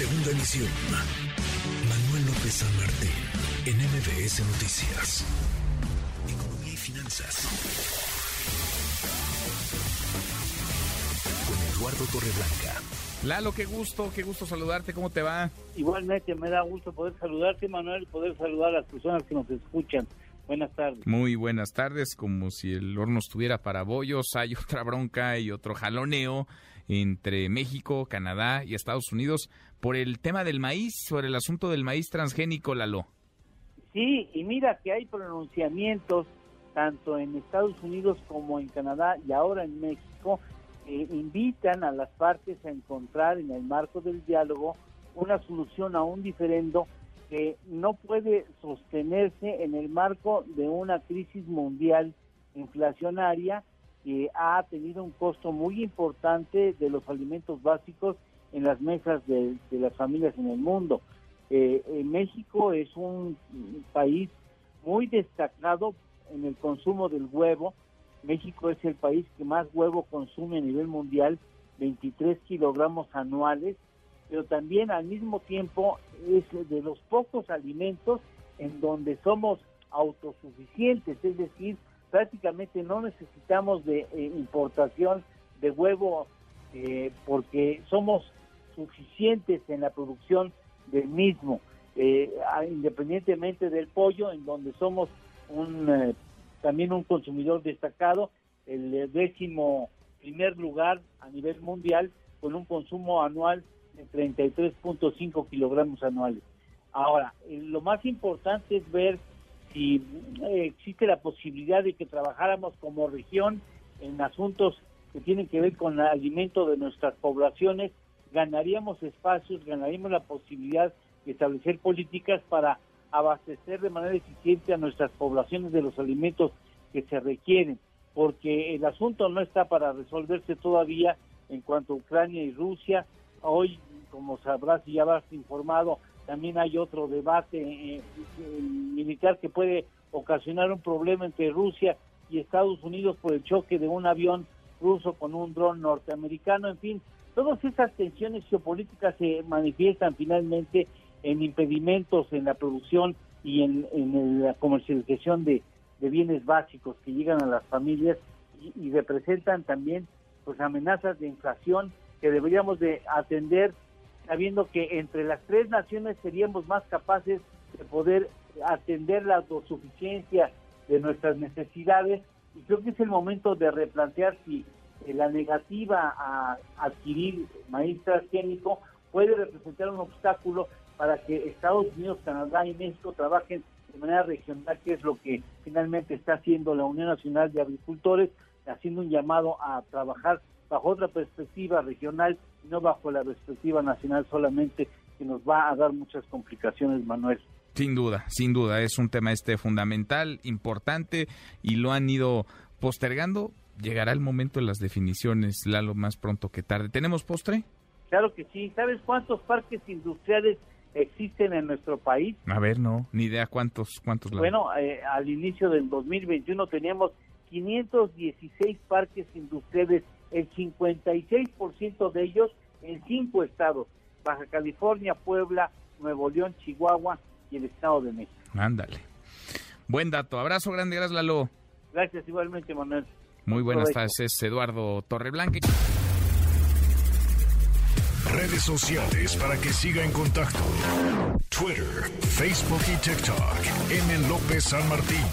Segunda emisión. Manuel López San Martín, en MBS Noticias. Economía y finanzas. Con Eduardo Torreblanca. Lalo, qué gusto, qué gusto saludarte, ¿cómo te va? Igualmente, me da gusto poder saludarte, Manuel, y poder saludar a las personas que nos escuchan. Buenas tardes. Muy buenas tardes, como si el horno estuviera para bollos, hay otra bronca y otro jaloneo entre México, Canadá y Estados Unidos por el tema del maíz, sobre el asunto del maíz transgénico, Lalo. Sí, y mira que hay pronunciamientos tanto en Estados Unidos como en Canadá y ahora en México que invitan a las partes a encontrar en el marco del diálogo una solución a un diferendo que no puede sostenerse en el marco de una crisis mundial inflacionaria que ha tenido un costo muy importante de los alimentos básicos en las mesas de, las familias en el mundo. Eh, México es un país muy destacado en el consumo del huevo. México es el país que más huevo consume a nivel mundial, 23 kilogramos anuales, pero también al mismo tiempo es de los pocos alimentos en donde somos autosuficientes, es decir, prácticamente no necesitamos de eh, importación de huevo eh, porque somos suficientes en la producción del mismo, eh, independientemente del pollo, en donde somos un también un consumidor destacado, el décimo primer lugar a nivel mundial con un consumo anual 33.5 kilogramos anuales. Ahora, eh, lo más importante es ver si eh, existe la posibilidad de que trabajáramos como región en asuntos que tienen que ver con el alimento de nuestras poblaciones, ganaríamos espacios, ganaríamos la posibilidad de establecer políticas para abastecer de manera eficiente a nuestras poblaciones de los alimentos que se requieren, porque el asunto no está para resolverse todavía en cuanto a Ucrania y Rusia. Hoy como sabrás y ya vas informado, también hay otro debate eh, eh, militar que puede ocasionar un problema entre Rusia y Estados Unidos por el choque de un avión ruso con un dron norteamericano, en fin, todas esas tensiones geopolíticas se manifiestan finalmente en impedimentos en la producción y en, la comercialización de, bienes básicos que llegan a las familias y, y representan también pues amenazas de inflación que deberíamos de atender sabiendo que entre las tres naciones seríamos más capaces de poder atender la autosuficiencia de nuestras necesidades y creo que es el momento de replantear si eh, la negativa a adquirir maíz transgénico puede representar un obstáculo para que Estados Unidos, Canadá y México trabajen de manera regional, que es lo que finalmente está haciendo la Unión Nacional de Agricultores, haciendo un llamado a trabajar bajo otra perspectiva regional no bajo la perspectiva nacional solamente, que nos va a dar muchas complicaciones, Manuel. Sin duda, sin duda, es un tema este fundamental, importante y lo han ido postergando. Llegará el momento de las definiciones, Lalo, más pronto que tarde. ¿Tenemos postre? Claro que sí. ¿Sabes cuántos parques industriales existen en nuestro país? A ver, no, ni idea cuántos. cuántos bueno, eh, al inicio del 2021 teníamos 516 parques industriales el 56% de ellos en cinco estados, Baja California, Puebla, Nuevo León, Chihuahua y el Estado de México. Ándale. Buen dato. Abrazo grande, gracias Lalo. Gracias igualmente, Manuel. Muy buenas tardes, es Eduardo Torreblanque. Redes sociales para que siga en contacto: Twitter, Facebook y TikTok. M. López San Martín.